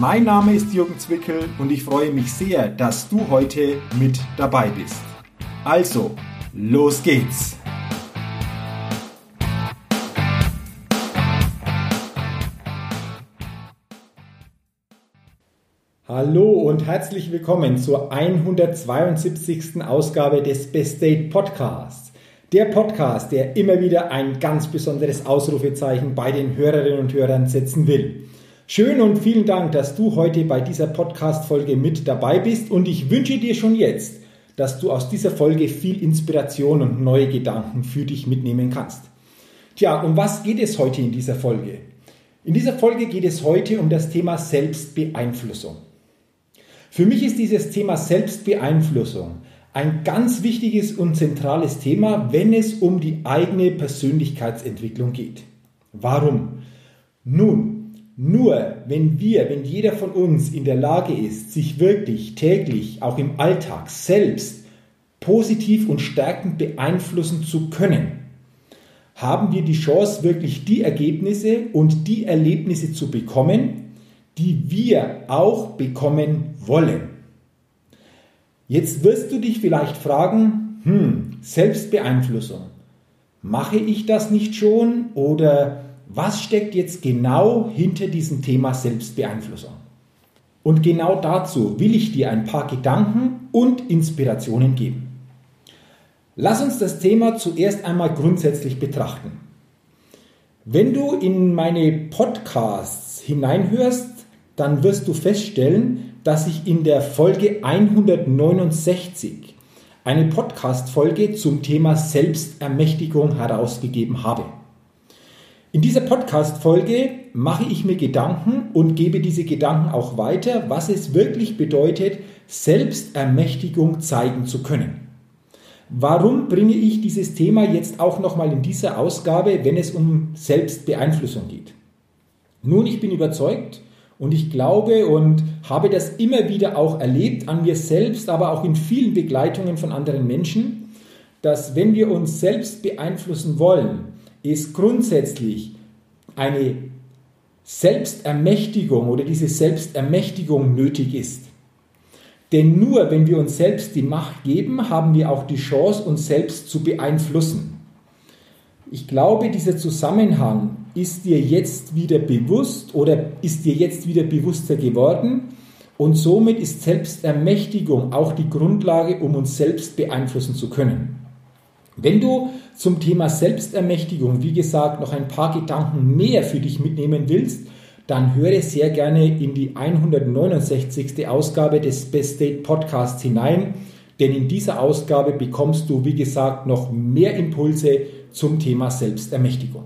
Mein Name ist Jürgen Zwickel und ich freue mich sehr, dass du heute mit dabei bist. Also, los geht's! Hallo und herzlich willkommen zur 172. Ausgabe des Best Date Podcasts. Der Podcast, der immer wieder ein ganz besonderes Ausrufezeichen bei den Hörerinnen und Hörern setzen will. Schön und vielen Dank, dass du heute bei dieser Podcast-Folge mit dabei bist und ich wünsche dir schon jetzt, dass du aus dieser Folge viel Inspiration und neue Gedanken für dich mitnehmen kannst. Tja, um was geht es heute in dieser Folge? In dieser Folge geht es heute um das Thema Selbstbeeinflussung. Für mich ist dieses Thema Selbstbeeinflussung ein ganz wichtiges und zentrales Thema, wenn es um die eigene Persönlichkeitsentwicklung geht. Warum? Nun, nur wenn wir, wenn jeder von uns in der Lage ist, sich wirklich täglich, auch im Alltag selbst positiv und stärkend beeinflussen zu können, haben wir die Chance, wirklich die Ergebnisse und die Erlebnisse zu bekommen, die wir auch bekommen wollen. Jetzt wirst du dich vielleicht fragen, hm, Selbstbeeinflussung, mache ich das nicht schon oder was steckt jetzt genau hinter diesem Thema Selbstbeeinflussung? Und genau dazu will ich dir ein paar Gedanken und Inspirationen geben. Lass uns das Thema zuerst einmal grundsätzlich betrachten. Wenn du in meine Podcasts hineinhörst, dann wirst du feststellen, dass ich in der Folge 169 eine Podcast-Folge zum Thema Selbstermächtigung herausgegeben habe. In dieser Podcast-Folge mache ich mir Gedanken und gebe diese Gedanken auch weiter, was es wirklich bedeutet, Selbstermächtigung zeigen zu können. Warum bringe ich dieses Thema jetzt auch nochmal in dieser Ausgabe, wenn es um Selbstbeeinflussung geht? Nun, ich bin überzeugt und ich glaube und habe das immer wieder auch erlebt an mir selbst, aber auch in vielen Begleitungen von anderen Menschen, dass wenn wir uns selbst beeinflussen wollen, ist grundsätzlich eine Selbstermächtigung oder diese Selbstermächtigung nötig ist. Denn nur wenn wir uns selbst die Macht geben, haben wir auch die Chance, uns selbst zu beeinflussen. Ich glaube, dieser Zusammenhang ist dir jetzt wieder bewusst oder ist dir jetzt wieder bewusster geworden. Und somit ist Selbstermächtigung auch die Grundlage, um uns selbst beeinflussen zu können. Wenn du zum Thema Selbstermächtigung, wie gesagt, noch ein paar Gedanken mehr für dich mitnehmen willst, dann höre sehr gerne in die 169. Ausgabe des Best State Podcasts hinein, denn in dieser Ausgabe bekommst du, wie gesagt, noch mehr Impulse zum Thema Selbstermächtigung.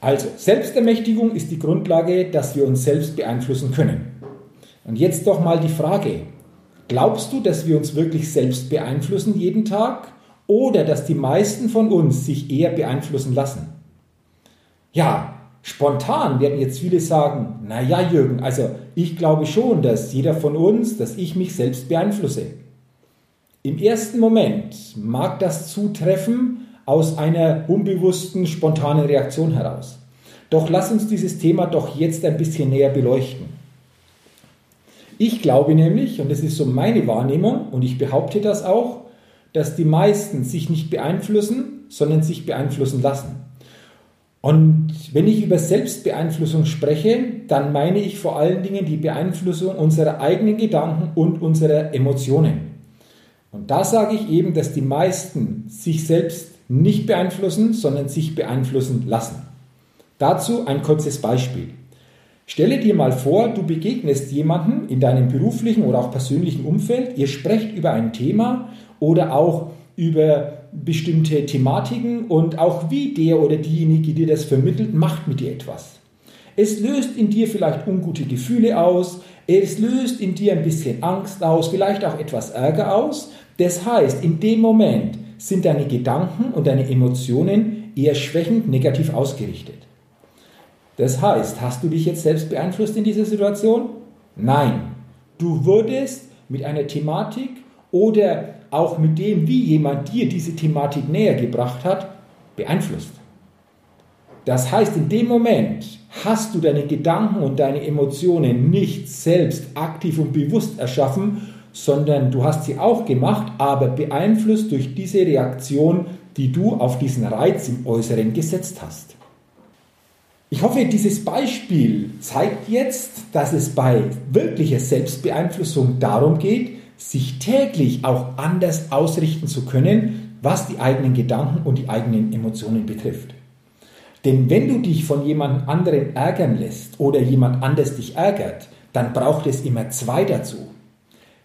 Also, Selbstermächtigung ist die Grundlage, dass wir uns selbst beeinflussen können. Und jetzt doch mal die Frage, glaubst du, dass wir uns wirklich selbst beeinflussen jeden Tag? Oder dass die meisten von uns sich eher beeinflussen lassen. Ja, spontan werden jetzt viele sagen, na ja, Jürgen, also ich glaube schon, dass jeder von uns, dass ich mich selbst beeinflusse. Im ersten Moment mag das zutreffen aus einer unbewussten, spontanen Reaktion heraus. Doch lass uns dieses Thema doch jetzt ein bisschen näher beleuchten. Ich glaube nämlich, und das ist so meine Wahrnehmung, und ich behaupte das auch, dass die meisten sich nicht beeinflussen, sondern sich beeinflussen lassen. Und wenn ich über Selbstbeeinflussung spreche, dann meine ich vor allen Dingen die Beeinflussung unserer eigenen Gedanken und unserer Emotionen. Und da sage ich eben, dass die meisten sich selbst nicht beeinflussen, sondern sich beeinflussen lassen. Dazu ein kurzes Beispiel. Stelle dir mal vor, du begegnest jemanden in deinem beruflichen oder auch persönlichen Umfeld, ihr sprecht über ein Thema oder auch über bestimmte Thematiken und auch wie der oder diejenige dir das vermittelt, macht mit dir etwas. Es löst in dir vielleicht ungute Gefühle aus, Es löst in dir ein bisschen Angst aus, vielleicht auch etwas Ärger aus. Das heißt, in dem Moment sind deine Gedanken und deine Emotionen eher schwächend negativ ausgerichtet. Das heißt, hast du dich jetzt selbst beeinflusst in dieser Situation? Nein. Du wurdest mit einer Thematik oder auch mit dem, wie jemand dir diese Thematik näher gebracht hat, beeinflusst. Das heißt, in dem Moment hast du deine Gedanken und deine Emotionen nicht selbst aktiv und bewusst erschaffen, sondern du hast sie auch gemacht, aber beeinflusst durch diese Reaktion, die du auf diesen Reiz im Äußeren gesetzt hast. Ich hoffe, dieses Beispiel zeigt jetzt, dass es bei wirklicher Selbstbeeinflussung darum geht, sich täglich auch anders ausrichten zu können, was die eigenen Gedanken und die eigenen Emotionen betrifft. Denn wenn du dich von jemand anderem ärgern lässt oder jemand anders dich ärgert, dann braucht es immer zwei dazu.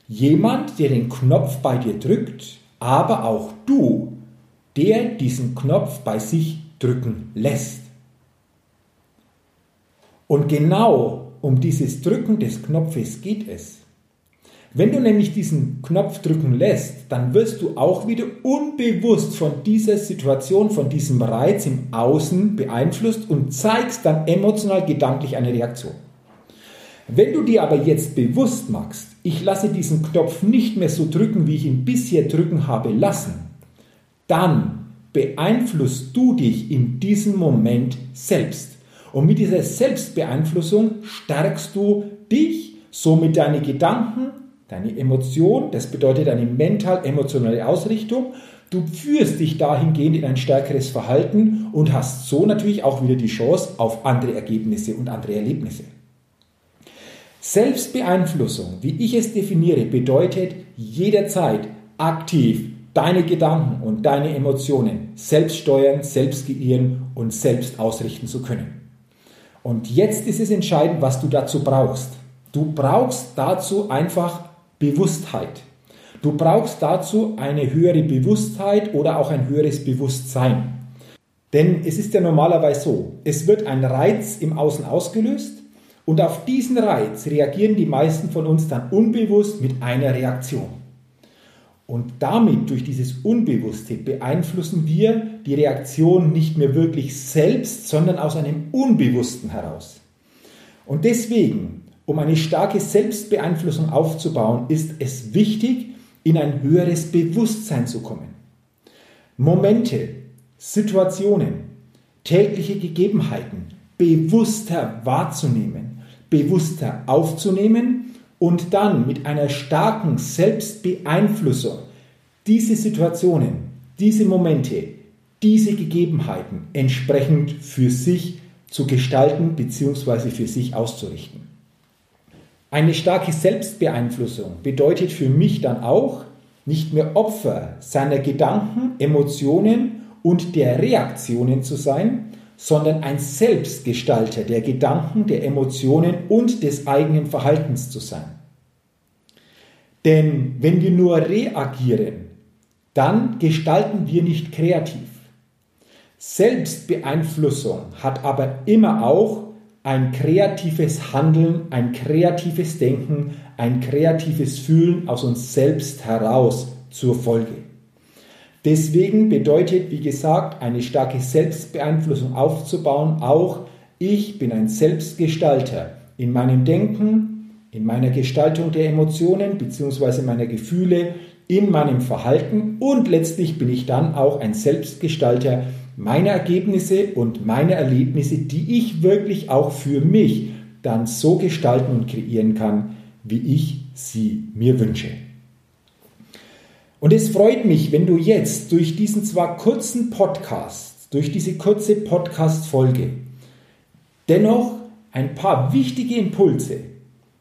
Jemand, der den Knopf bei dir drückt, aber auch du, der diesen Knopf bei sich drücken lässt. Und genau um dieses Drücken des Knopfes geht es. Wenn du nämlich diesen Knopf drücken lässt, dann wirst du auch wieder unbewusst von dieser Situation, von diesem Reiz im Außen beeinflusst und zeigst dann emotional, gedanklich eine Reaktion. Wenn du dir aber jetzt bewusst machst, ich lasse diesen Knopf nicht mehr so drücken, wie ich ihn bisher drücken habe lassen, dann beeinflusst du dich in diesem Moment selbst. Und mit dieser Selbstbeeinflussung stärkst du dich, somit deine Gedanken, Deine Emotion, das bedeutet deine mental-emotionale Ausrichtung. Du führst dich dahingehend in ein stärkeres Verhalten und hast so natürlich auch wieder die Chance auf andere Ergebnisse und andere Erlebnisse. Selbstbeeinflussung, wie ich es definiere, bedeutet jederzeit aktiv deine Gedanken und deine Emotionen selbst steuern, selbst kreieren und selbst ausrichten zu können. Und jetzt ist es entscheidend, was du dazu brauchst. Du brauchst dazu einfach Bewusstheit. Du brauchst dazu eine höhere Bewusstheit oder auch ein höheres Bewusstsein. Denn es ist ja normalerweise so, es wird ein Reiz im Außen ausgelöst und auf diesen Reiz reagieren die meisten von uns dann unbewusst mit einer Reaktion. Und damit, durch dieses Unbewusste, beeinflussen wir die Reaktion nicht mehr wirklich selbst, sondern aus einem Unbewussten heraus. Und deswegen um eine starke Selbstbeeinflussung aufzubauen, ist es wichtig, in ein höheres Bewusstsein zu kommen. Momente, Situationen, tägliche Gegebenheiten bewusster wahrzunehmen, bewusster aufzunehmen und dann mit einer starken Selbstbeeinflussung diese Situationen, diese Momente, diese Gegebenheiten entsprechend für sich zu gestalten bzw. für sich auszurichten. Eine starke Selbstbeeinflussung bedeutet für mich dann auch, nicht mehr Opfer seiner Gedanken, Emotionen und der Reaktionen zu sein, sondern ein Selbstgestalter der Gedanken, der Emotionen und des eigenen Verhaltens zu sein. Denn wenn wir nur reagieren, dann gestalten wir nicht kreativ. Selbstbeeinflussung hat aber immer auch ein kreatives Handeln, ein kreatives Denken, ein kreatives Fühlen aus uns selbst heraus zur Folge. Deswegen bedeutet, wie gesagt, eine starke Selbstbeeinflussung aufzubauen auch, ich bin ein Selbstgestalter in meinem Denken, in meiner Gestaltung der Emotionen bzw. meiner Gefühle, in meinem Verhalten und letztlich bin ich dann auch ein Selbstgestalter meine Ergebnisse und meine Erlebnisse, die ich wirklich auch für mich dann so gestalten und kreieren kann, wie ich sie mir wünsche. Und es freut mich, wenn du jetzt durch diesen zwar kurzen Podcast, durch diese kurze Podcast-Folge, dennoch ein paar wichtige Impulse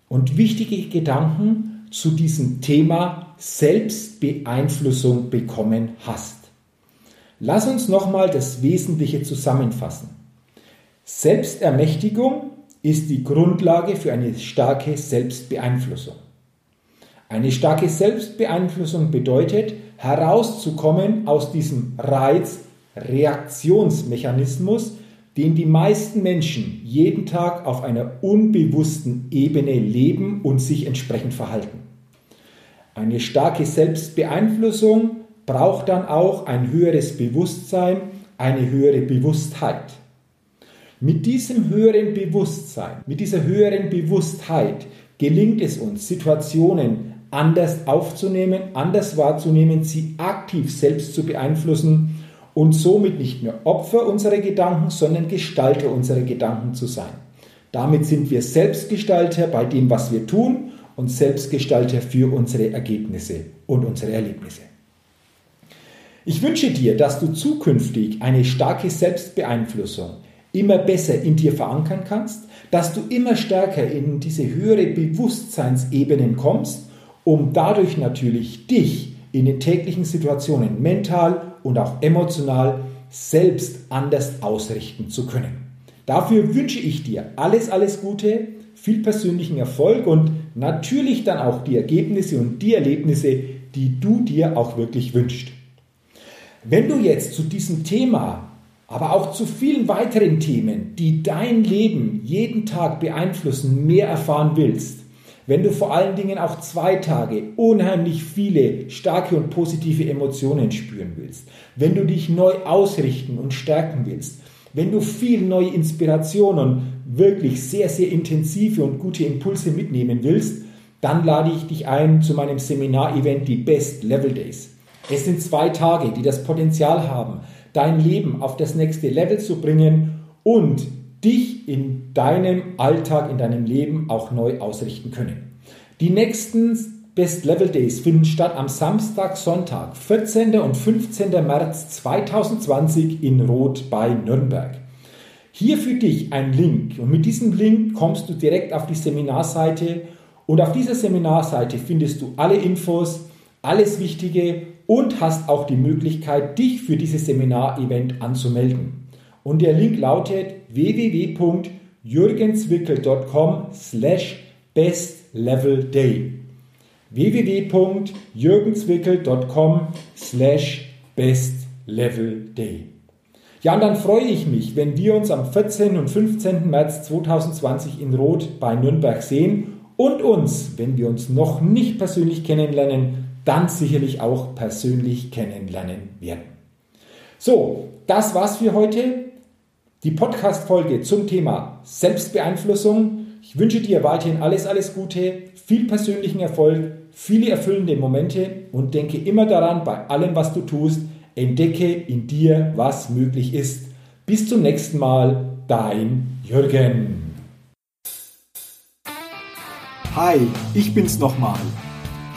und wichtige Gedanken zu diesem Thema Selbstbeeinflussung bekommen hast. Lass uns nochmal das Wesentliche zusammenfassen. Selbstermächtigung ist die Grundlage für eine starke Selbstbeeinflussung. Eine starke Selbstbeeinflussung bedeutet, herauszukommen aus diesem Reiz-Reaktionsmechanismus, den die meisten Menschen jeden Tag auf einer unbewussten Ebene leben und sich entsprechend verhalten. Eine starke Selbstbeeinflussung braucht dann auch ein höheres Bewusstsein, eine höhere Bewusstheit. Mit diesem höheren Bewusstsein, mit dieser höheren Bewusstheit gelingt es uns, Situationen anders aufzunehmen, anders wahrzunehmen, sie aktiv selbst zu beeinflussen und somit nicht mehr Opfer unserer Gedanken, sondern Gestalter unserer Gedanken zu sein. Damit sind wir Selbstgestalter bei dem, was wir tun und Selbstgestalter für unsere Ergebnisse und unsere Erlebnisse. Ich wünsche dir, dass du zukünftig eine starke Selbstbeeinflussung immer besser in dir verankern kannst, dass du immer stärker in diese höhere Bewusstseinsebenen kommst, um dadurch natürlich dich in den täglichen Situationen mental und auch emotional selbst anders ausrichten zu können. Dafür wünsche ich dir alles, alles Gute, viel persönlichen Erfolg und natürlich dann auch die Ergebnisse und die Erlebnisse, die du dir auch wirklich wünschst. Wenn du jetzt zu diesem Thema, aber auch zu vielen weiteren Themen, die dein Leben jeden Tag beeinflussen, mehr erfahren willst, wenn du vor allen Dingen auch zwei Tage unheimlich viele starke und positive Emotionen spüren willst, wenn du dich neu ausrichten und stärken willst, wenn du viel neue Inspiration und wirklich sehr, sehr intensive und gute Impulse mitnehmen willst, dann lade ich dich ein zu meinem Seminar-Event, die Best Level Days. Es sind zwei Tage, die das Potenzial haben, dein Leben auf das nächste Level zu bringen und dich in deinem Alltag, in deinem Leben auch neu ausrichten können. Die nächsten Best Level Days finden statt am Samstag, Sonntag, 14. und 15. März 2020 in Rot bei Nürnberg. Hier für dich ein Link und mit diesem Link kommst du direkt auf die Seminarseite und auf dieser Seminarseite findest du alle Infos, alles Wichtige und hast auch die Möglichkeit, dich für dieses Seminarevent anzumelden. Und der Link lautet www.jürgenswickel.com slash bestlevelday www.jürgenswickel.com slash bestlevelday Ja, und dann freue ich mich, wenn wir uns am 14. und 15. März 2020 in Rot bei Nürnberg sehen und uns, wenn wir uns noch nicht persönlich kennenlernen, dann sicherlich auch persönlich kennenlernen werden. So, das war's für heute. Die Podcast-Folge zum Thema Selbstbeeinflussung. Ich wünsche dir weiterhin alles, alles Gute, viel persönlichen Erfolg, viele erfüllende Momente und denke immer daran, bei allem, was du tust, entdecke in dir, was möglich ist. Bis zum nächsten Mal, dein Jürgen. Hi, ich bin's nochmal.